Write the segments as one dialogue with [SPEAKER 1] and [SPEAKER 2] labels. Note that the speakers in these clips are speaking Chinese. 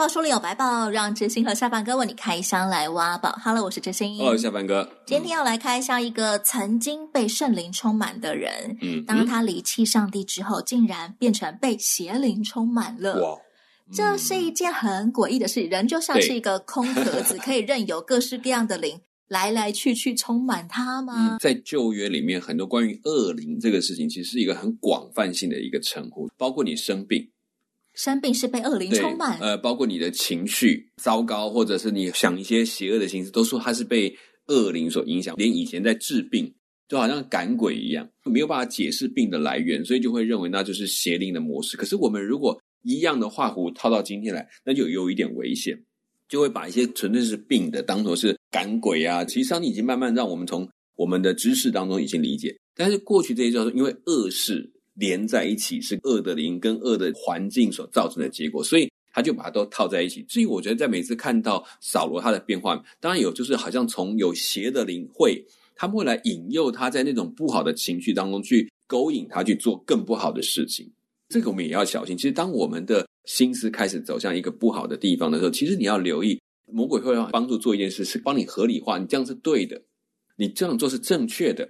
[SPEAKER 1] 百宝书里有百宝，让知心和下半哥为你开箱来挖宝。Hello，我是知心。
[SPEAKER 2] Hello，下半哥。
[SPEAKER 1] 今天要来开箱一个曾经被圣灵充满的人。嗯，当他离弃上帝之后，竟然变成被邪灵充满了。哇，这是一件很诡异的事。人就像是一个空壳子，可以任由各式各样的灵来来去去充满它吗？
[SPEAKER 2] 嗯，在旧约里面，很多关于恶灵这个事情，其实是一个很广泛性的一个称呼，包括你生病。
[SPEAKER 1] 生病是被恶灵充满，
[SPEAKER 2] 呃，包括你的情绪糟糕，或者是你想一些邪恶的心思，都说它是被恶灵所影响。连以前在治病，就好像赶鬼一样，没有办法解释病的来源，所以就会认为那就是邪灵的模式。可是我们如果一样的画葫芦套到今天来，那就有一点危险，就会把一些纯粹是病的当作是赶鬼啊。其实上帝已经慢慢让我们从我们的知识当中已经理解，但是过去这些叫做因为恶事。连在一起是恶的灵跟恶的环境所造成的结果，所以他就把它都套在一起。至于我觉得，在每次看到扫罗他的变化，当然有就是好像从有邪的灵会，他们会来引诱他在那种不好的情绪当中去勾引他去做更不好的事情。这个我们也要小心。其实当我们的心思开始走向一个不好的地方的时候，其实你要留意，魔鬼会帮助做一件事，是帮你合理化，你这样是对的，你这样做是正确的。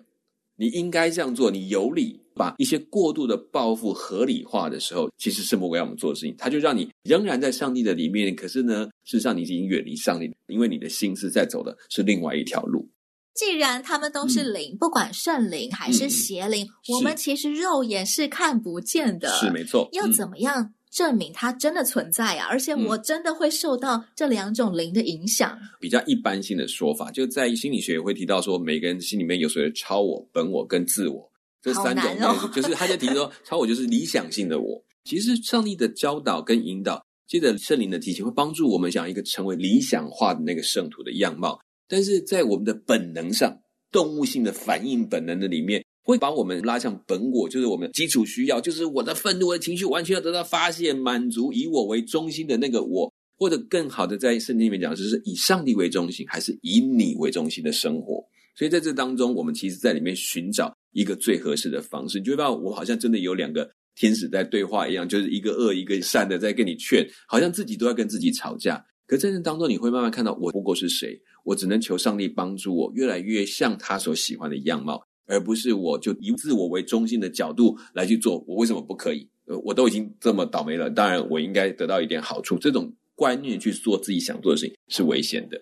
[SPEAKER 2] 你应该这样做，你有理把一些过度的报复合理化的时候，其实是魔鬼要我们做的事情。他就让你仍然在上帝的里面，可是呢，事实上你已经远离上帝，因为你的心是在走的是另外一条路。
[SPEAKER 1] 既然他们都是灵，嗯、不管圣灵还是邪灵，嗯、我们其实肉眼是看不见的，
[SPEAKER 2] 是没错。
[SPEAKER 1] 要怎么样？嗯证明它真的存在啊！而且我真的会受到这两种灵的影响。
[SPEAKER 2] 嗯、比较一般性的说法，就在心理学也会提到说，每个人心里面有所谓的超我、本我跟自我这三种，哦、就是他就提说，超我就是理想性的我。其实上帝的教导跟引导，接着圣灵的提醒，会帮助我们想一个成为理想化的那个圣徒的样貌。但是在我们的本能上，动物性的反应本能的里面。会把我们拉向本我，就是我们的基础需要，就是我的愤怒的情绪完全要得到发泄、满足，以我为中心的那个我，或者更好的在圣经里面讲，就是以上帝为中心，还是以你为中心的生活。所以在这当中，我们其实在里面寻找一个最合适的方式。你就会发现，我好像真的有两个天使在对话一样，就是一个恶一个善的在跟你劝，好像自己都要跟自己吵架。可在这当中，你会慢慢看到我不过是谁，我只能求上帝帮助我，越来越像他所喜欢的样貌。而不是我就以自我为中心的角度来去做，我为什么不可以？呃，我都已经这么倒霉了，当然我应该得到一点好处。这种观念去做自己想做的事情是危险的。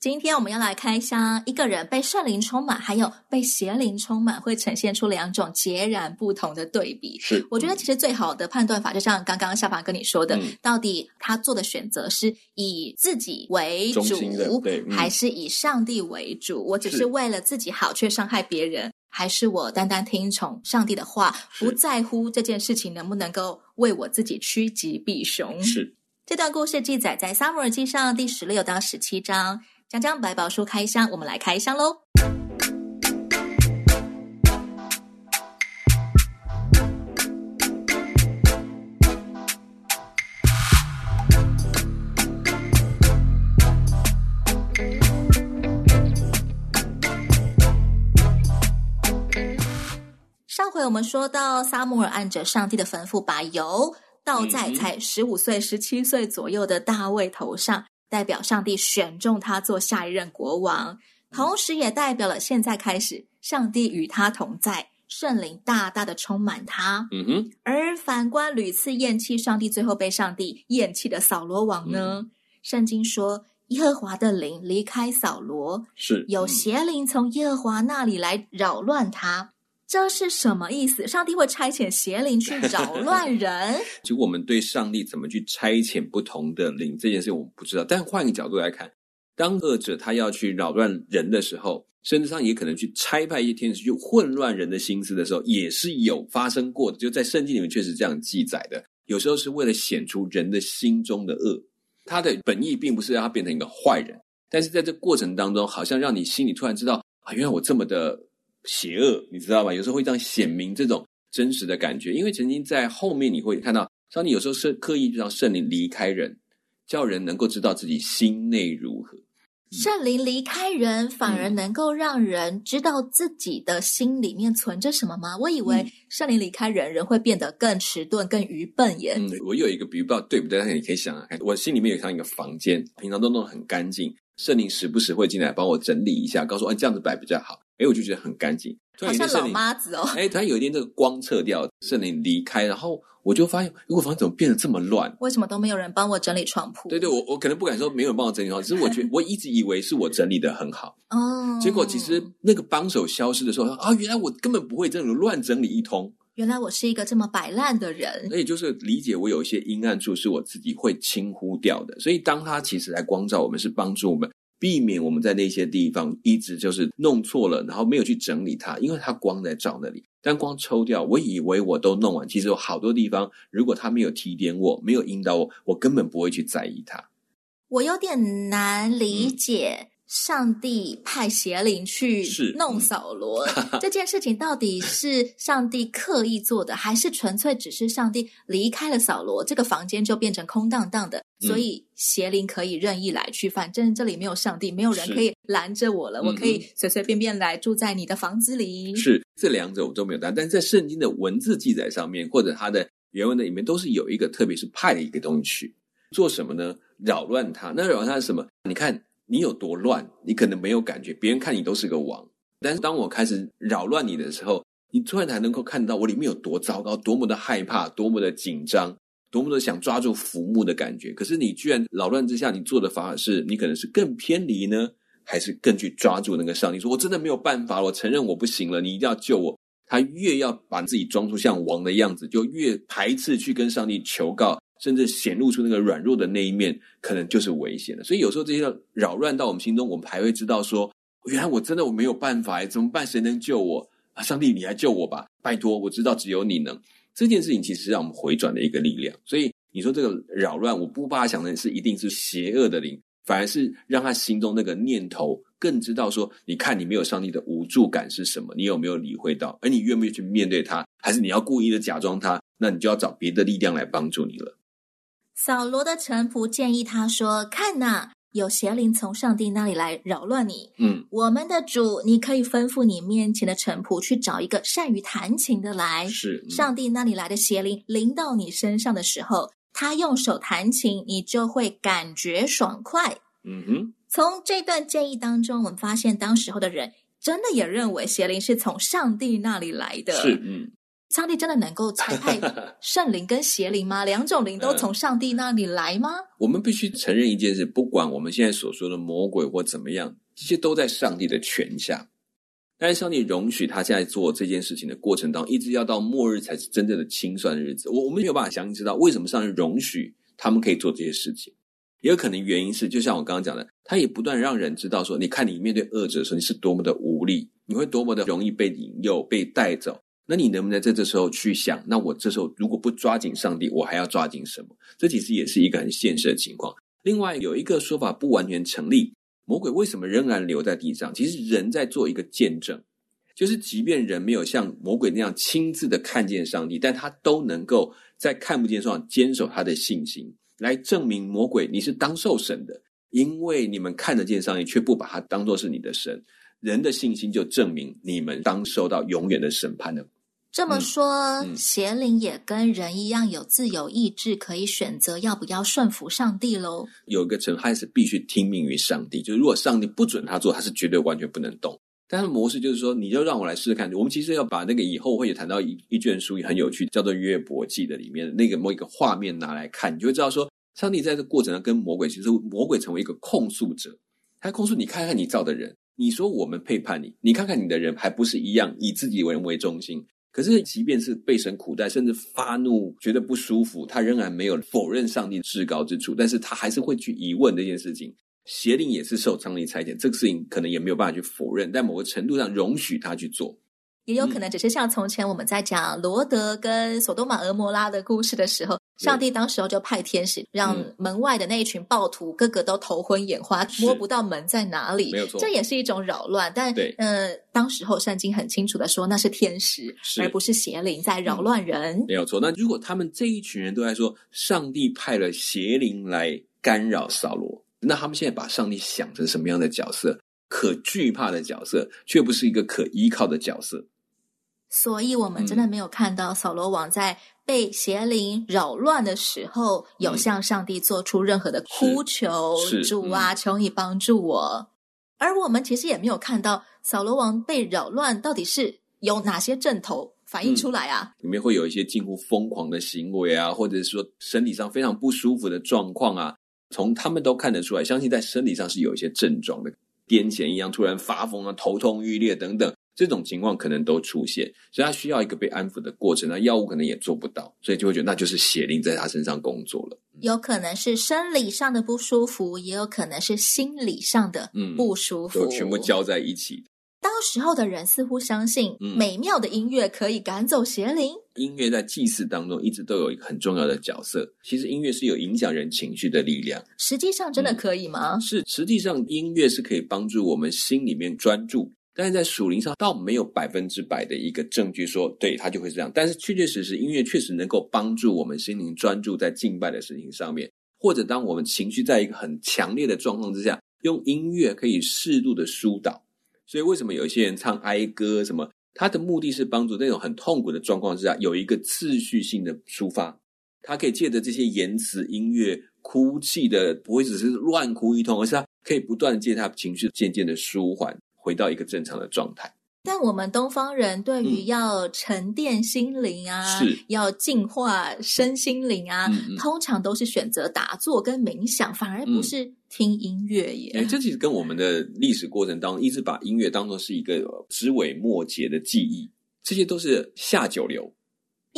[SPEAKER 1] 今天我们要来开箱，一个人被圣灵充满，还有被邪灵充满，会呈现出两种截然不同的对比。
[SPEAKER 2] 是，
[SPEAKER 1] 我觉得其实最好的判断法，就像刚刚夏凡跟你说的，嗯、到底他做的选择是以自己为主，
[SPEAKER 2] 对，嗯、
[SPEAKER 1] 还是以上帝为主？我只是为了自己好，却伤害别人。还是我单单听从上帝的话，不在乎这件事情能不能够为我自己趋吉避凶。
[SPEAKER 2] 是。
[SPEAKER 1] 这段故事记载在《撒母耳记上》第十六到十七章。江江百宝书开箱，我们来开箱喽。上回我们说到，撒母耳按着上帝的吩咐，把油倒在才十五岁、十七岁左右的大卫头上，代表上帝选中他做下一任国王，同时也代表了现在开始，上帝与他同在，圣灵大大的充满他。嗯哼。而反观屡次厌弃上帝，最后被上帝厌弃的扫罗王呢？嗯、圣经说，耶和华的灵离开扫罗，
[SPEAKER 2] 是
[SPEAKER 1] 有邪灵从耶和华那里来扰乱他。这是什么意思？上帝会差遣邪灵去 扰乱人？
[SPEAKER 2] 其实我们对上帝怎么去差遣不同的灵这件事，我们不知道。但换一个角度来看，当恶者他要去扰乱人的时候，甚至上也可能去差派一些天使去混乱人的心思的时候，也是有发生过的。就在圣经里面确实这样记载的。有时候是为了显出人的心中的恶，他的本意并不是让他变成一个坏人，但是在这过程当中，好像让你心里突然知道。啊，原来我这么的邪恶，你知道吧？有时候会这样显明这种真实的感觉，因为曾经在后面你会看到，上帝有时候是刻意让圣灵离开人，叫人能够知道自己心内如何。
[SPEAKER 1] 圣灵离开人，反而能够让人知道自己的心里面存着什么吗？我以为圣灵离开人，人会变得更迟钝、更愚笨耶。
[SPEAKER 2] 嗯，我有一个比喻，不知道对不对？但是你可以想想看，我心里面有像一个房间，平常都弄得很干净，圣灵时不时会进来帮我整理一下，告诉我，哎，这样子摆比较好。哎，我就觉得很干净。
[SPEAKER 1] 好像老妈子哦。
[SPEAKER 2] 哎，突然有一天这个光撤掉，圣灵离开，然后我就发现，如果房子怎么变得这么乱？
[SPEAKER 1] 为什么都没有人帮我整理床铺？
[SPEAKER 2] 对对，我我可能不敢说没有人帮我整理床，只是我觉得 我一直以为是我整理的很好
[SPEAKER 1] 哦。
[SPEAKER 2] 结果其实那个帮手消失的时候，啊，原来我根本不会这种乱整理一通。
[SPEAKER 1] 原来我是一个这么摆烂的人。
[SPEAKER 2] 所以就是理解我有一些阴暗处是我自己会轻忽掉的。所以当他其实来光照我们，是帮助我们。避免我们在那些地方一直就是弄错了，然后没有去整理它，因为它光在照那里，但光抽掉，我以为我都弄完，其实有好多地方，如果他没有提点我，没有引导我，我根本不会去在意它。
[SPEAKER 1] 我有点难理解。嗯上帝派邪灵去弄扫罗 这件事情，到底是上帝刻意做的，还是纯粹只是上帝离开了扫罗，这个房间就变成空荡荡的，所以邪灵可以任意来去，反正这里没有上帝，没有人可以拦着我了，我可以随随便便来住在你的房子里。
[SPEAKER 2] 是这两者我都没有答案，但是在圣经的文字记载上面，或者它的原文的里面，都是有一个，特别是派的一个东西去做什么呢？扰乱他。那扰乱他是什么？你看。你有多乱，你可能没有感觉，别人看你都是个王。但是当我开始扰乱你的时候，你突然才能够看到我里面有多糟糕，多么的害怕，多么的紧张，多么的想抓住浮木的感觉。可是你居然扰乱之下，你做的反而是你可能是更偏离呢，还是更去抓住那个上帝？说我真的没有办法，我承认我不行了，你一定要救我。他越要把自己装出像王的样子，就越排斥去跟上帝求告。甚至显露出那个软弱的那一面，可能就是危险的。所以有时候这些扰乱到我们心中，我们还会知道说：原来我真的我没有办法，怎么办？谁能救我啊？上帝，你来救我吧！拜托，我知道只有你能。这件事情其实是让我们回转的一个力量。所以你说这个扰乱，我不把它想成是一定是邪恶的灵，反而是让他心中那个念头更知道说：你看你没有上帝的无助感是什么？你有没有理会到？而你愿不愿意去面对他？还是你要故意的假装他？那你就要找别的力量来帮助你了。
[SPEAKER 1] 扫罗的臣仆建议他说：“看呐，有邪灵从上帝那里来扰乱你。
[SPEAKER 2] 嗯，
[SPEAKER 1] 我们的主，你可以吩咐你面前的臣仆去找一个善于弹琴的来。
[SPEAKER 2] 是，嗯，
[SPEAKER 1] 上帝那里来的邪灵临到你身上的时候，他用手弹琴，你就会感觉爽快。
[SPEAKER 2] 嗯哼，
[SPEAKER 1] 从这段建议当中，我们发现当时候的人真的也认为邪灵是从上帝那里来的。
[SPEAKER 2] 是，嗯。”
[SPEAKER 1] 上帝真的能够差派 圣灵跟邪灵吗？两种灵都从上帝那里来吗？
[SPEAKER 2] 我们必须承认一件事：不管我们现在所说的魔鬼或怎么样，这些都在上帝的权下。但是上帝容许他现在做这件事情的过程当中，一直要到末日才是真正的清算的日子。我我们没有办法详细知道为什么上帝容许他们可以做这些事情。也有可能原因是，就像我刚刚讲的，他也不断让人知道说：你看你面对恶者的时候，你是多么的无力，你会多么的容易被引诱、被带走。那你能不能在这时候去想？那我这时候如果不抓紧上帝，我还要抓紧什么？这其实也是一个很现实的情况。另外有一个说法不完全成立：魔鬼为什么仍然留在地上？其实人在做一个见证，就是即便人没有像魔鬼那样亲自的看见上帝，但他都能够在看不见上坚守他的信心，来证明魔鬼你是当受审的，因为你们看得见上帝，却不把他当作是你的神。人的信心就证明你们当受到永远的审判的。
[SPEAKER 1] 这么说，
[SPEAKER 2] 嗯嗯、
[SPEAKER 1] 邪灵也跟人一样有自由意志，可以选择要不要顺服上帝喽？
[SPEAKER 2] 有一个程还是必须听命于上帝，就是如果上帝不准他做，他是绝对完全不能动。但是模式就是说，你就让我来试试看。我们其实要把那个以后会有谈到一一卷书也很有趣，叫做《约伯记》的里面那个某一个画面拿来看，你就会知道说，上帝在这过程中跟魔鬼，其实魔鬼成为一个控诉者，他控诉你，看看你造的人，你说我们背叛你，你看看你的人还不是一样以自己为人为中心。可是，即便是被神苦待，甚至发怒，觉得不舒服，他仍然没有否认上帝至高之处。但是他还是会去疑问这件事情。邪灵也是受上帝差遣，这个事情可能也没有办法去否认，在某个程度上容许他去做。
[SPEAKER 1] 也有可能只是像从前我们在讲罗德跟索多玛、俄摩拉的故事的时候，上帝当时候就派天使，让门外的那一群暴徒个个都头昏眼花，摸不到门在哪里。
[SPEAKER 2] 没有错，
[SPEAKER 1] 这也是一种扰乱。但对，呃，当时候圣经很清楚的说，那是天使，而不是邪灵在扰乱人。
[SPEAKER 2] 嗯，没有错。那如果他们这一群人都在说，上帝派了邪灵来干扰扫罗，那他们现在把上帝想成什么样的角色？可惧怕的角色，却不是一个可依靠的角色。
[SPEAKER 1] 所以，我们真的没有看到扫罗王在被邪灵扰乱的时候，嗯、有向上帝做出任何的哭求，主啊，求你帮助我。而我们其实也没有看到扫罗王被扰乱到底是有哪些阵头反映出来啊？
[SPEAKER 2] 里面会有一些近乎疯狂的行为啊，或者是说身体上非常不舒服的状况啊，从他们都看得出来，相信在生理上是有一些症状的，癫痫一样，突然发疯啊，头痛欲裂等等。这种情况可能都出现，所以他需要一个被安抚的过程。那药物可能也做不到，所以就会觉得那就是邪灵在他身上工作了。
[SPEAKER 1] 有可能是生理上的不舒服，也有可能是心理上的不舒服，
[SPEAKER 2] 嗯、全部交在一起。
[SPEAKER 1] 当时候的人似乎相信，美妙的音乐可以赶走邪灵。
[SPEAKER 2] 嗯、音乐在祭祀当中一直都有一个很重要的角色。其实音乐是有影响人情绪的力量。
[SPEAKER 1] 实际上真的可以吗？
[SPEAKER 2] 嗯、是，实际上音乐是可以帮助我们心里面专注。但是在属灵上，倒没有百分之百的一个证据说，对，它就会这样。但是确确实实，音乐确实能够帮助我们心灵专注在敬拜的事情上面，或者当我们情绪在一个很强烈的状况之下，用音乐可以适度的疏导。所以为什么有些人唱哀歌什么，他的目的是帮助那种很痛苦的状况之下有一个次序性的抒发，他可以借着这些言辞、音乐、哭泣的，不会只是乱哭一通，而是他可以不断借他情绪渐渐的舒缓。回到一个正常的状态，
[SPEAKER 1] 但我们东方人对于要沉淀心灵啊，嗯、要净化身心灵啊，嗯嗯、通常都是选择打坐跟冥想，反而不是听音乐耶。
[SPEAKER 2] 哎、嗯，这其实跟我们的历史过程当中，一直把音乐当作是一个枝尾末节的记忆，这些都是下九流。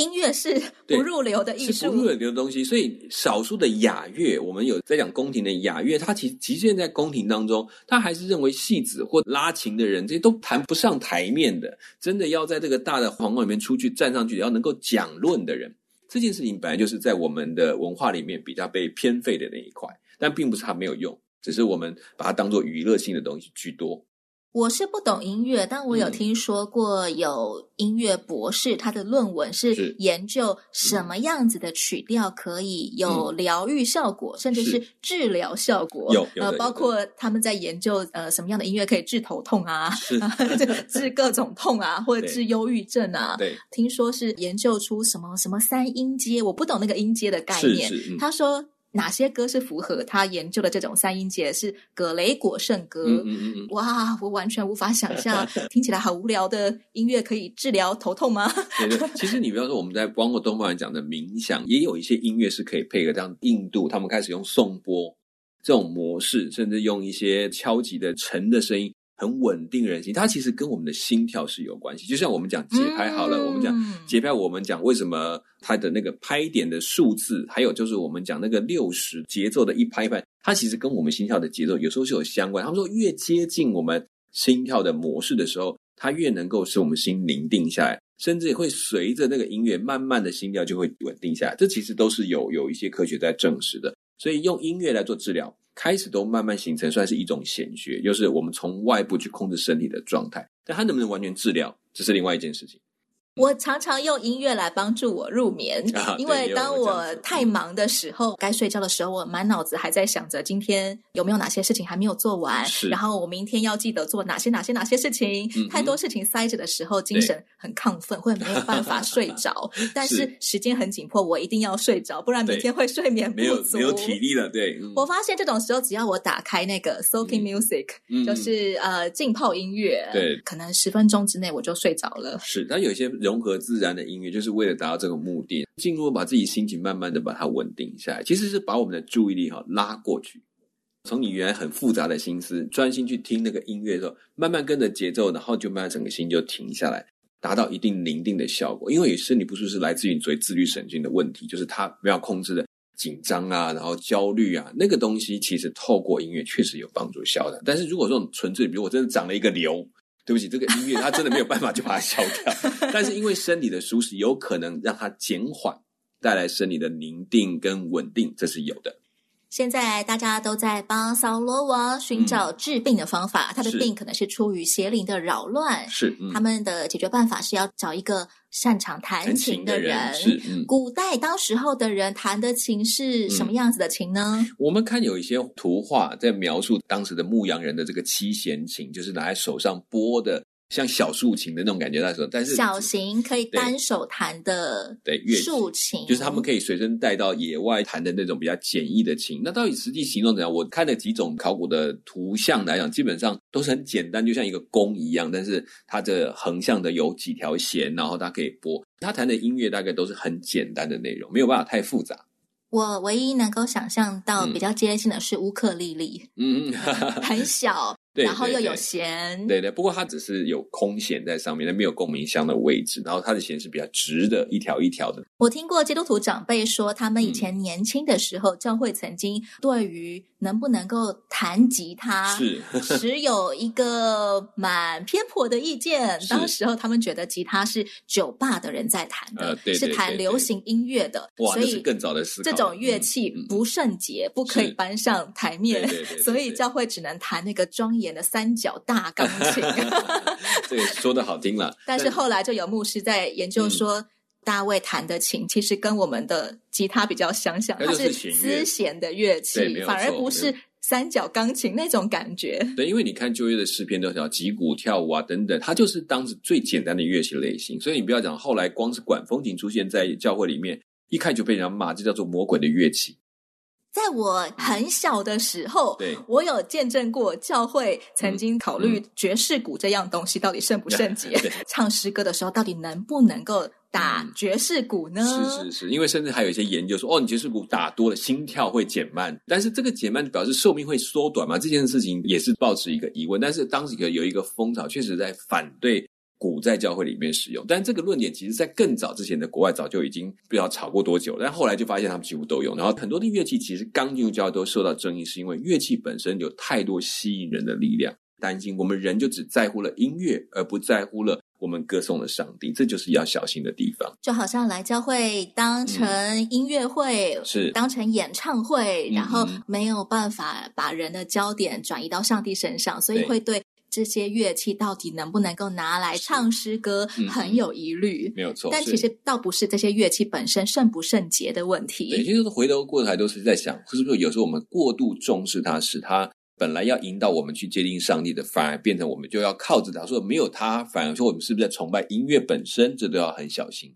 [SPEAKER 1] 音乐是不入流的艺术，
[SPEAKER 2] 是不入流的东西。所以，少数的雅乐，我们有在讲宫廷的雅乐，它其实即便在宫廷当中，他还是认为戏子或拉琴的人，这些都谈不上台面的。真的要在这个大的皇宫里面出去站上去，要能够讲论的人，这件事情本来就是在我们的文化里面比较被偏废的那一块。但并不是它没有用，只是我们把它当做娱乐性的东西居多。
[SPEAKER 1] 我是不懂音乐，但我有听说过有音乐博士，他的论文是研究什么样子的曲调可以有疗愈效果，甚至是治疗效果。
[SPEAKER 2] 有，有
[SPEAKER 1] 呃，包括他们在研究呃什么样的音乐可以治头痛啊，治各种痛啊，或者治忧郁症啊。
[SPEAKER 2] 对，
[SPEAKER 1] 听说是研究出什么什么三音阶，我不懂那个音阶的概念。
[SPEAKER 2] 是是，嗯，
[SPEAKER 1] 他说。哪些歌是符合他研究的这种三音节？是葛雷果圣歌。嗯嗯嗯。哇，我完全无法想象，听起来好无聊的音乐可以治疗头痛吗？
[SPEAKER 2] 对对，其实你不要说，我们在包括东方人讲的冥想，也有一些音乐是可以配合，像印度他们开始用颂钵这种模式，甚至用一些敲击的沉的声音。很稳定人心，它其实跟我们的心跳是有关系。就像我们讲节拍好了，嗯、我们讲节拍，我们讲为什么它的那个拍点的数字，还有就是我们讲那个六十节奏的一拍一拍，它其实跟我们心跳的节奏有时候是有相关。他们说，越接近我们心跳的模式的时候，它越能够使我们心宁定下来，甚至也会随着那个音乐慢慢的心跳就会稳定下来。这其实都是有有一些科学在证实的。所以用音乐来做治疗。开始都慢慢形成，算是一种显学，就是我们从外部去控制身体的状态，但它能不能完全治疗，这是另外一件事情。
[SPEAKER 1] 我常常用音乐来帮助我入眠，啊、因为当我太忙的时候，该睡觉的时候，我满脑子还在想着今天有没有哪些事情还没有做完，然后我明天要记得做哪些哪些哪些事情。嗯、太多事情塞着的时候，精神很亢奋，会没有办法睡着。但是时间很紧迫，我一定要睡着，不然明天会睡眠不足，
[SPEAKER 2] 没有没有体力了。对，嗯、
[SPEAKER 1] 我发现这种时候，只要我打开那个 soaking music，、嗯、就是呃浸泡音乐，
[SPEAKER 2] 对，
[SPEAKER 1] 可能十分钟之内我就睡着了。
[SPEAKER 2] 是，但有些融合自然的。音乐就是为了达到这个目的，进入把自己心情慢慢的把它稳定下来，其实是把我们的注意力哈拉过去，从你原来很复杂的心思专心去听那个音乐的时候，慢慢跟着节奏，然后就慢慢整个心就停下来，达到一定宁定的效果。因为身体不舒适是来自于你所谓自律神经的问题，就是它没有控制的紧张啊，然后焦虑啊，那个东西其实透过音乐确实有帮助消的。但是如果说纯粹，比如我真的长了一个瘤。对不起，这个音乐它真的没有办法就把它消掉，但是因为身体的舒适，有可能让它减缓带来生理的宁定跟稳定，这是有的。
[SPEAKER 1] 现在大家都在帮扫罗王寻找治病的方法，嗯、他的病可能是出于邪灵的扰乱。
[SPEAKER 2] 是，嗯、
[SPEAKER 1] 他们的解决办法是要找一个擅长弹琴的人。
[SPEAKER 2] 人是，嗯、
[SPEAKER 1] 古代当时候的人弹的琴是什么样子的琴呢？
[SPEAKER 2] 嗯、我们看有一些图画在描述当时的牧羊人的这个七弦琴，就是拿在手上拨的。像小竖琴的那种感觉，那时候，但是
[SPEAKER 1] 小型可以单手弹的
[SPEAKER 2] 对
[SPEAKER 1] 竖琴，
[SPEAKER 2] 就是他们可以随身带到野外弹的那种比较简易的琴。那到底实际形状怎样？我看了几种考古的图像来讲，基本上都是很简单，就像一个弓一样，但是它的横向的有几条弦，然后它可以拨。他弹的音乐大概都是很简单的内容，没有办法太复杂。
[SPEAKER 1] 我唯一能够想象到比较接近的是乌克丽丽，嗯，很小。
[SPEAKER 2] 对，
[SPEAKER 1] 然后又有弦，
[SPEAKER 2] 对对，对，不过它只是有空弦在上面，它没有共鸣箱的位置。然后它的弦是比较直的，一条一条的。
[SPEAKER 1] 我听过基督徒长辈说，他们以前年轻的时候，嗯、教会曾经对于能不能够弹吉他是 持有一个蛮偏颇的意见。当时候他们觉得吉他是酒吧的人在弹的，呃、对对对对，是弹流行音乐的，
[SPEAKER 2] 哇，
[SPEAKER 1] 所以
[SPEAKER 2] 是更早的思考。
[SPEAKER 1] 这种乐器不圣洁，嗯、不可以搬上台面，所以教会只能弹那个庄严的三角大钢琴，
[SPEAKER 2] 这个说的好听了。
[SPEAKER 1] 但是后来就有牧师在研究说，大卫弹的琴其实跟我们的吉他比较相像，它是丝弦的乐器，反而不是三角钢琴那种感觉。
[SPEAKER 2] 对，因为你看旧约的诗篇都叫击鼓跳舞啊等等，它就是当时最简单的乐器类型。所以你不要讲后来光是管风琴出现在教会里面，一看就被人家骂，这叫做魔鬼的乐器。
[SPEAKER 1] 在我很小的时候，
[SPEAKER 2] 对
[SPEAKER 1] 我有见证过教会曾经考虑爵士鼓这样东西到底圣不 圣洁？嗯、唱诗歌的时候到底能不能够打爵士鼓呢？
[SPEAKER 2] 是是是，因为甚至还有一些研究说，哦，你爵士鼓打多了，心跳会减慢，但是这个减慢表示寿命会缩短嘛？这件事情也是抱持一个疑问。但是当时有一个风潮，确实在反对。鼓在教会里面使用，但这个论点其实在更早之前的国外早就已经不知道吵过多久，但后来就发现他们几乎都用。然后很多的乐器其实刚进入教会都受到争议，是因为乐器本身有太多吸引人的力量，担心我们人就只在乎了音乐，而不在乎了我们歌颂了上帝，这就是要小心的地方。
[SPEAKER 1] 就好像来教会当成音乐会，嗯、是当成演唱会，然后没有办法把人的焦点转移到上帝身上，所以会对。这些乐器到底能不能够拿来唱诗歌，很有疑虑。
[SPEAKER 2] 嗯、没有错，
[SPEAKER 1] 但其实倒不是这些乐器本身圣不圣洁的问题。
[SPEAKER 2] 对，其实回头过来都是在想，是不是有时候我们过度重视它，使它本来要引导我们去接近上帝的，反而变成我们就要靠着它。说没有它，反而说我们是不是在崇拜音乐本身？这都要很小心。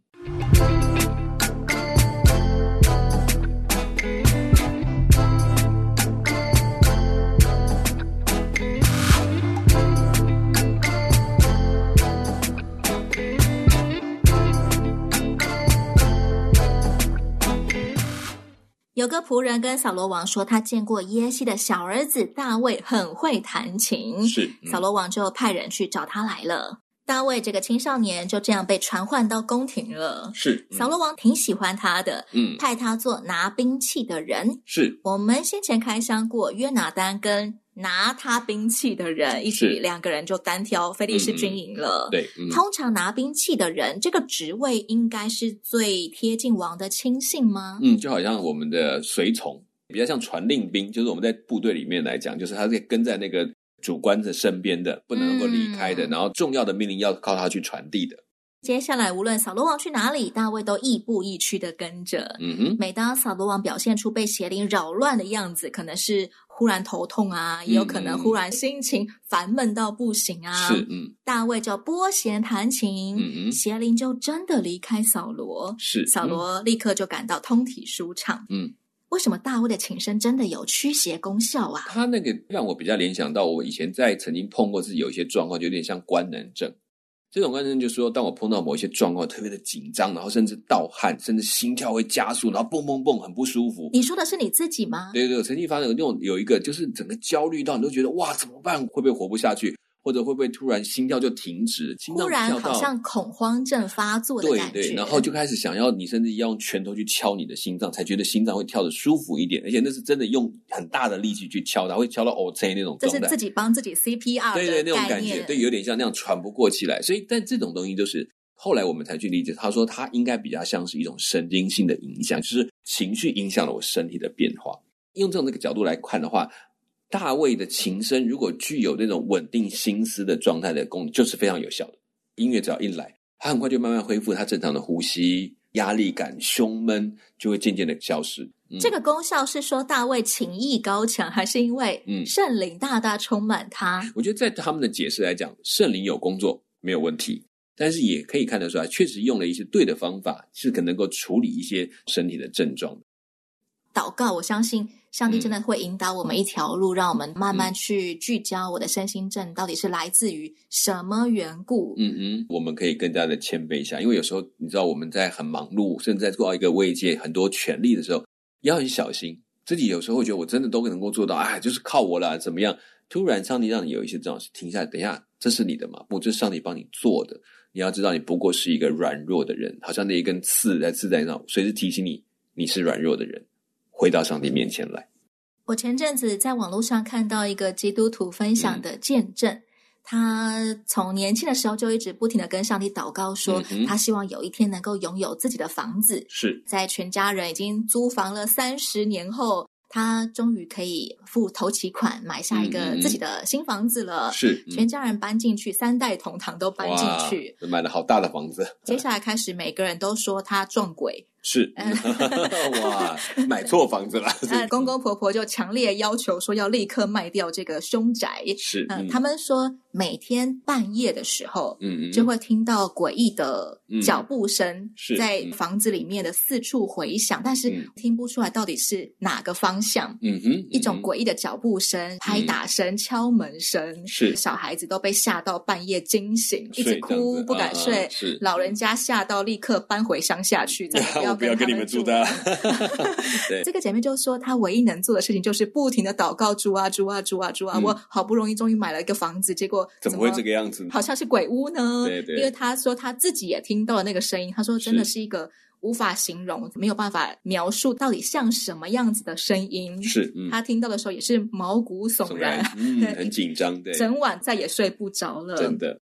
[SPEAKER 1] 有个仆人跟扫罗王说，他见过耶西的小儿子大卫很会弹琴。
[SPEAKER 2] 是，
[SPEAKER 1] 嗯、扫罗王就派人去找他来了。大卫这个青少年就这样被传唤到宫廷了。
[SPEAKER 2] 是，
[SPEAKER 1] 扫罗王挺喜欢他的，
[SPEAKER 2] 嗯，
[SPEAKER 1] 派他做拿兵器的人。
[SPEAKER 2] 是，
[SPEAKER 1] 我们先前开箱过约拿丹跟。拿他兵器的人一起，两个人就单挑菲利士军营了。
[SPEAKER 2] 嗯、对，嗯、
[SPEAKER 1] 通常拿兵器的人，这个职位应该是最贴近王的亲信吗？
[SPEAKER 2] 嗯，就好像我们的随从，比较像传令兵，就是我们在部队里面来讲，就是他是跟在那个主官的身边的，不能够离开的，嗯、然后重要的命令要靠他去传递的。
[SPEAKER 1] 接下来，无论扫罗王去哪里，大卫都亦步亦趋的跟着。
[SPEAKER 2] 嗯哼，
[SPEAKER 1] 每当扫罗王表现出被邪灵扰乱的样子，可能是。忽然头痛啊，也有可能忽然心情烦闷到不行啊。
[SPEAKER 2] 是，嗯，
[SPEAKER 1] 大卫就拨弦弹琴，
[SPEAKER 2] 嗯嗯，
[SPEAKER 1] 邪灵就真的离开扫罗。
[SPEAKER 2] 是，
[SPEAKER 1] 扫罗立刻就感到通体舒畅。
[SPEAKER 2] 嗯，
[SPEAKER 1] 为什么大卫的琴声真的有驱邪功效啊？
[SPEAKER 2] 他那个让我比较联想到，我以前在曾经碰过自己有一些状况，就有点像官能症。这种观念就是说，当我碰到某一些状况特别的紧张，然后甚至盗汗，甚至心跳会加速，然后蹦蹦蹦很不舒服。
[SPEAKER 1] 你说的是你自己吗？
[SPEAKER 2] 对对对，曾经发生有那种有一个，就是整个焦虑到你都觉得哇，怎么办？会不会活不下去？或者会不会突然心跳就停止？心跳
[SPEAKER 1] 突然好像恐慌症发作的感觉。
[SPEAKER 2] 对对，然后就开始想要你，甚至要用拳头去敲你的心脏，才觉得心脏会跳得舒服一点。而且那是真的用很大的力气去敲，它会敲到 O C 那种状态。
[SPEAKER 1] 这是自己帮自己 CPR
[SPEAKER 2] 对对，那种感觉，对，有点像那样喘不过气来。所以，但这种东西就是后来我们才去理解，他说他应该比较像是一种神经性的影响，就是情绪影响了我身体的变化。用这种这个角度来看的话，大卫的琴声如果具有那种稳定心思的状态的功能，就是非常有效的。音乐只要一来，他很快就慢慢恢复他正常的呼吸，压力感、胸闷就会渐渐的消失。嗯、
[SPEAKER 1] 这个功效是说大卫情艺高强，还是因为圣灵大大充满他？
[SPEAKER 2] 嗯、我觉得在他们的解释来讲，圣灵有工作没有问题。但是也可以看得出来，确实用了一些对的方法，是可能够处理一些身体的症状。
[SPEAKER 1] 祷告，我相信上帝真的会引导我们一条路，嗯、让我们慢慢去聚焦我的身心症到底是来自于什么缘故。
[SPEAKER 2] 嗯嗯，我们可以更加的谦卑一下，因为有时候你知道我们在很忙碌，甚至在做到一个慰藉很多权利的时候，要很小心。自己有时候会觉得我真的都能够做到，哎，就是靠我了，怎么样？突然上帝让你有一些这种事停下来，等一下，这是你的吗？不，这是上帝帮你做的。你要知道，你不过是一个软弱的人，好像那一根刺在刺在那，随时提醒你你是软弱的人，回到上帝面前来。
[SPEAKER 1] 我前阵子在网络上看到一个基督徒分享的见证，嗯、他从年轻的时候就一直不停的跟上帝祷告说，说、嗯、他希望有一天能够拥有自己的房子。
[SPEAKER 2] 是
[SPEAKER 1] 在全家人已经租房了三十年后。他终于可以付头期款买下一个自己的新房子了，
[SPEAKER 2] 是、嗯、
[SPEAKER 1] 全家人搬进去，三代同堂都搬进去，
[SPEAKER 2] 买了好大的房子。
[SPEAKER 1] 接下来开始，每个人都说他撞鬼。
[SPEAKER 2] 是，哇，买错房子了。
[SPEAKER 1] 那公公婆婆就强烈要求说要立刻卖掉这个凶宅。
[SPEAKER 2] 是，
[SPEAKER 1] 嗯，他们说每天半夜的时候，嗯，就会听到诡异的脚步声在房子里面的四处回响，但是听不出来到底是哪个方向。嗯哼，一种诡异的脚步声、拍打声、敲门声，是小孩子都被吓到半夜惊醒，一直哭不敢睡。是，老人家吓到立刻搬回乡下去，再不要。
[SPEAKER 2] 不要跟你们住的。
[SPEAKER 1] 对，这个姐妹就说，她唯一能做的事情就是不停的祷告，主啊，主啊，主啊，主啊！我好不容易终于买了一个房子，结果
[SPEAKER 2] 怎么会这个样子？
[SPEAKER 1] 好像是鬼屋呢。
[SPEAKER 2] 对对。
[SPEAKER 1] 因为她说她自己也听到了那个声音，她说真的是一个无法形容、没有办法描述到底像什么样子的声音。
[SPEAKER 2] 是，
[SPEAKER 1] 她听到的时候也是毛骨悚然，
[SPEAKER 2] 很紧张，对，
[SPEAKER 1] 整晚再也睡不着了。
[SPEAKER 2] 真的。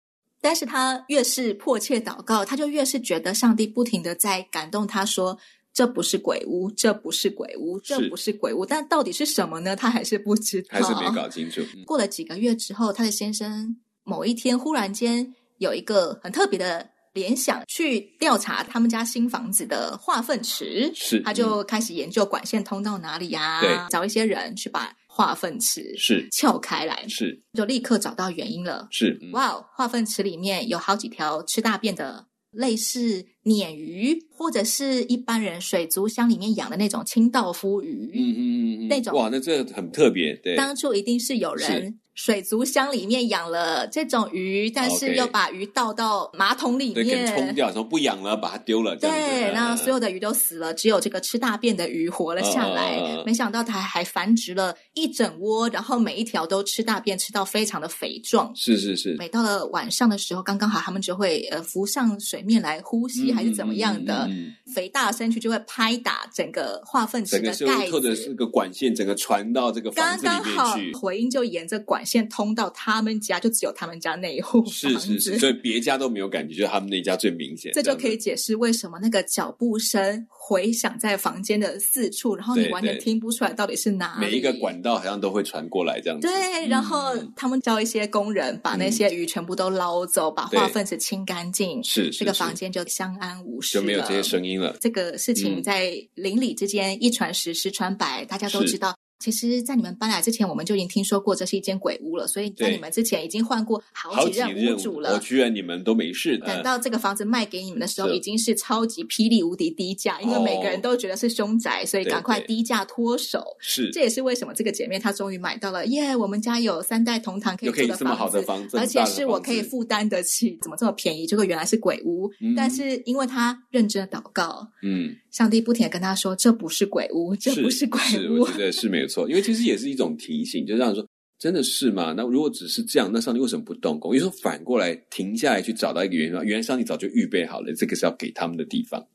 [SPEAKER 1] 但是他越是迫切祷告，他就越是觉得上帝不停的在感动他，说这不是鬼屋，这不是鬼屋，这不是鬼屋。但到底是什么呢？他还是不知道，
[SPEAKER 2] 还是没搞清楚。嗯、
[SPEAKER 1] 过了几个月之后，他的先生某一天忽然间有一个很特别的联想，去调查他们家新房子的化粪池，
[SPEAKER 2] 是，
[SPEAKER 1] 他就开始研究管线通到哪里呀、啊，对，找一些人去把。化粪池是撬开来，
[SPEAKER 2] 是
[SPEAKER 1] 就立刻找到原因了。
[SPEAKER 2] 是
[SPEAKER 1] 哇哦，化粪池里面有好几条吃大便的，类似鲶鱼，或者是一般人水族箱里面养的那种清道夫鱼。嗯嗯嗯嗯，那种
[SPEAKER 2] 哇，那这很特别。对，
[SPEAKER 1] 当初一定是有人。水族箱里面养了这种鱼，但是又把鱼倒到马桶里面，
[SPEAKER 2] 对，冲掉，说不养了，把它丢了。
[SPEAKER 1] 对，然后所有的鱼都死了，只有这个吃大便的鱼活了下来。Uh, uh, uh, uh. 没想到它还繁殖了一整窝，然后每一条都吃大便，吃到非常的肥壮。
[SPEAKER 2] 是是是。
[SPEAKER 1] 每到了晚上的时候，刚刚好，他们就会呃浮上水面来呼吸，还是怎么样的？嗯嗯嗯、肥大的身躯就会拍打整个化粪池的盖子，
[SPEAKER 2] 或者是个管线，整个传到这个房子里面去。刚刚好
[SPEAKER 1] 回音就沿着管。线通到他们家，就只有他们家那一户
[SPEAKER 2] 是是是，所以别家都没有感觉，就他们那家最明显。
[SPEAKER 1] 这就可以解释为什么那个脚步声回响在房间的四处，然后你完全听不出来到底是哪里。
[SPEAKER 2] 每一个管道好像都会传过来这样子。
[SPEAKER 1] 对，然后他们叫一些工人把那些鱼全部都捞走，嗯、把化粪池清干净，是这个房间就相安无事，
[SPEAKER 2] 就没有这些声音了。
[SPEAKER 1] 这个事情在邻里之间一传十，十传百，大家都知道。其实，在你们搬来之前，我们就已经听说过这是一间鬼屋了。所以在你们之前已经换过好几任屋主了。
[SPEAKER 2] 我居然你们都没事。
[SPEAKER 1] 等到这个房子卖给你们的时候，已经是超级霹雳无敌低价，因为每个人都觉得是凶宅，所以赶快低价脱手。是，这也是为什么这个姐妹她终于买到了。耶，我们家有三代同堂可以住的房子，而且是我可以负担得起。怎么这么便宜？结果原来是鬼屋。但是因为她认真的祷告，嗯。上帝不停的跟她说：“这不是鬼屋，这不是鬼屋。”
[SPEAKER 2] 我觉得是没有错，因为其实也是一种提醒，就让人说：“真的是吗？那如果只是这样，那上帝为什么不动工？因为说反过来停下来去找到一个原因，原来上帝早就预备好了，这个是要给他们的地方。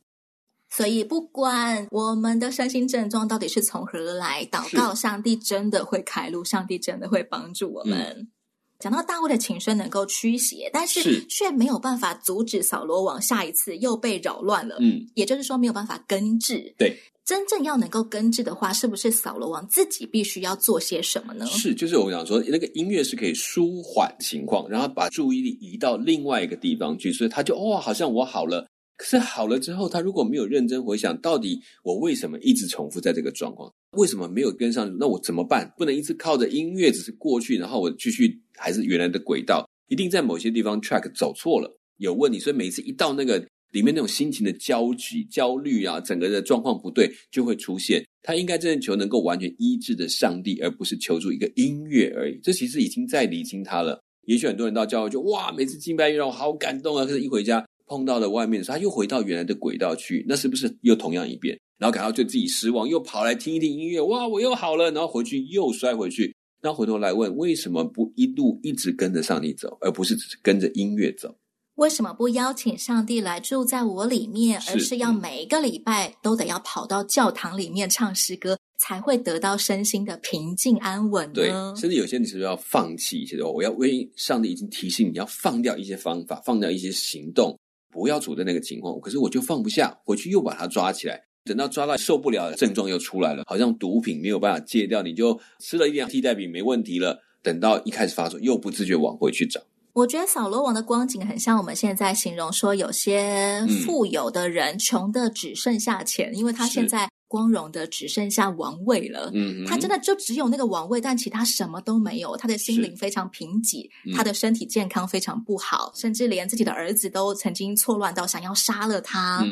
[SPEAKER 1] 所以，不管我们的身心症状到底是从何而来，祷告上帝真的会开路，上帝真的会帮助我们。”讲到大卫的琴声能够驱邪，但是却没有办法阻止扫罗王下一次又被扰乱了。
[SPEAKER 2] 嗯，
[SPEAKER 1] 也就是说没有办法根治。
[SPEAKER 2] 对，
[SPEAKER 1] 真正要能够根治的话，是不是扫罗王自己必须要做些什么呢？
[SPEAKER 2] 是，就是我想说，那个音乐是可以舒缓情况，然后把注意力移到另外一个地方去，所以他就哇、哦，好像我好了。可是好了之后，他如果没有认真回想，到底我为什么一直重复在这个状况？为什么没有跟上？那我怎么办？不能一直靠着音乐只是过去，然后我继续还是原来的轨道，一定在某些地方 track 走错了，有问题。所以每次一到那个里面那种心情的焦急、焦虑啊，整个的状况不对，就会出现。他应该真正求能够完全医治的上帝，而不是求助一个音乐而已。这其实已经在理清他了。也许很多人到教会就哇，每次敬拜让我好感动啊，可是一回家。碰到了外面的时候，他又回到原来的轨道去，那是不是又同样一遍？然后感到对自己失望，又跑来听一听音乐，哇，我又好了，然后回去又摔回去，然后回头来问，为什么不一路一直跟着上帝走，而不是只是跟着音乐走？
[SPEAKER 1] 为什么不邀请上帝来住在我里面，而是要每一个礼拜都得要跑到教堂里面唱诗歌，才会得到身心的平静安稳呢？
[SPEAKER 2] 对，甚至有些你是不是要放弃一些的？我要为上帝已经提醒你要放掉一些方法，放掉一些行动。不要处在那个情况，可是我就放不下，回去又把它抓起来，等到抓到受不了的症状又出来了，好像毒品没有办法戒掉，你就吃了一点替代品没问题了，等到一开始发作又不自觉往回去找。
[SPEAKER 1] 我觉得扫罗王的光景很像我们现在形容说有些富有的人穷的只剩下钱，嗯、因为他现在。光荣的只剩下王位了，嗯，他真的就只有那个王位，但其他什么都没有。他的心灵非常贫瘠，嗯，他的身体健康非常不好，甚至连自己的儿子都曾经错乱到想要杀了他。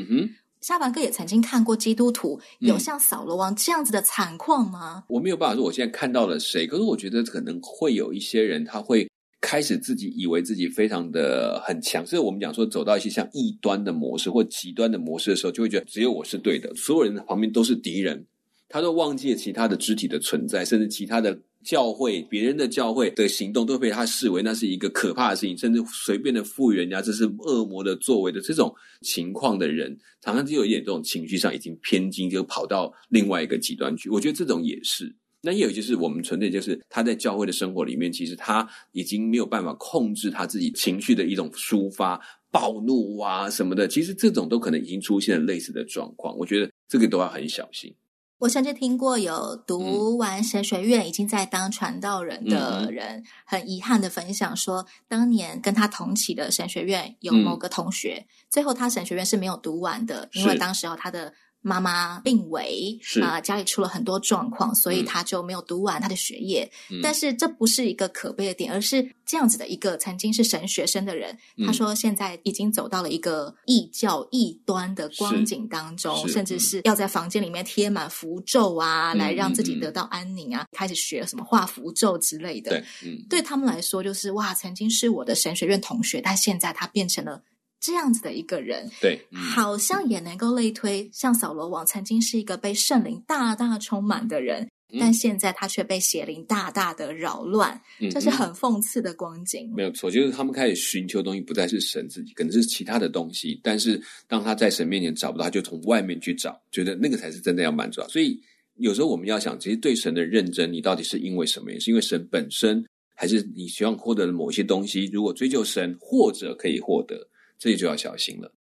[SPEAKER 1] 夏凡哥也曾经看过基督徒有像扫罗王这样子的惨况吗？
[SPEAKER 2] 我没有办法说我现在看到了谁，可是我觉得可能会有一些人他会。开始自己以为自己非常的很强，所以我们讲说走到一些像异端的模式或极端的模式的时候，就会觉得只有我是对的，所有人的旁边都是敌人，他都忘记了其他的肢体的存在，甚至其他的教会、别人的教会的行动都被他视为那是一个可怕的事情，甚至随便的赋予人家这是恶魔的作为的这种情况的人，常常就有一点这种情绪上已经偏激，就跑到另外一个极端去。我觉得这种也是。那也有就是我们纯粹就是他在教会的生活里面，其实他已经没有办法控制他自己情绪的一种抒发，暴怒啊什么的，其实这种都可能已经出现了类似的状况。我觉得这个都要很小心。
[SPEAKER 1] 我甚至听过有读完神学院已经在当传道人的人，很遗憾的分享说，当年跟他同期的神学院有某个同学，最后他神学院是没有读完的，因为当时候他的。妈妈病危，啊、呃，家里出了很多状况，所以他就没有读完他的学业。嗯、但是这不是一个可悲的点，而是这样子的一个曾经是神学生的人，嗯、他说现在已经走到了一个异教异端的光景当中，甚至是要在房间里面贴满符咒啊，来让自己得到安宁啊，嗯、开始学什么画符咒之类的。对，嗯、对他们来说，就是哇，曾经是我的神学院同学，但现在他变成了。这样子的一个人，
[SPEAKER 2] 对，嗯、
[SPEAKER 1] 好像也能够类推，像扫罗王曾经是一个被圣灵大大充满的人，嗯、但现在他却被邪灵大大的扰乱，嗯、这是很讽刺的光景。
[SPEAKER 2] 没有错，就是他们开始寻求的东西不再是神自己，可能是其他的东西。但是当他在神面前找不到，他就从外面去找，觉得那个才是真的要满足。所以有时候我们要想，其实对神的认真，你到底是因为什么？也是因为神本身，还是你希望获得的某些东西？如果追求神，或者可以获得。这就要小心了。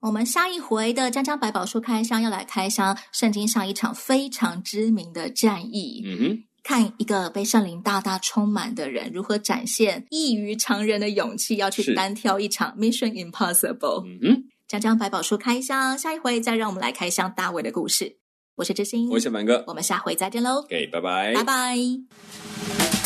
[SPEAKER 1] 我们下一回的《江江百宝书》开箱要来开箱圣经上一场非常知名的战役。嗯哼，看一个被圣灵大大充满的人如何展现异于常人的勇气，要去单挑一场 Mission Impossible。嗯哼，《江江百宝书》开箱，下一回再让我们来开箱大卫的故事。我是知心，
[SPEAKER 2] 我是小凡哥，
[SPEAKER 1] 我们下回再见喽。
[SPEAKER 2] 给，拜拜，
[SPEAKER 1] 拜拜。